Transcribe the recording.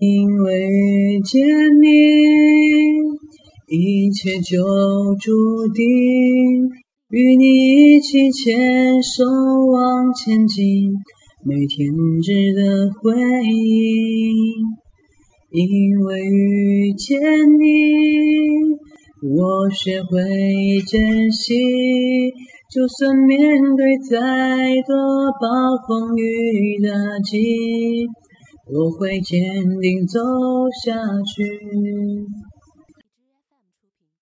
因为遇见你，一切就注定。与你一起牵手往前进，每天值得回忆。因为遇见你，我学会珍惜。就算面对再多暴风雨打击。我会坚定走下去。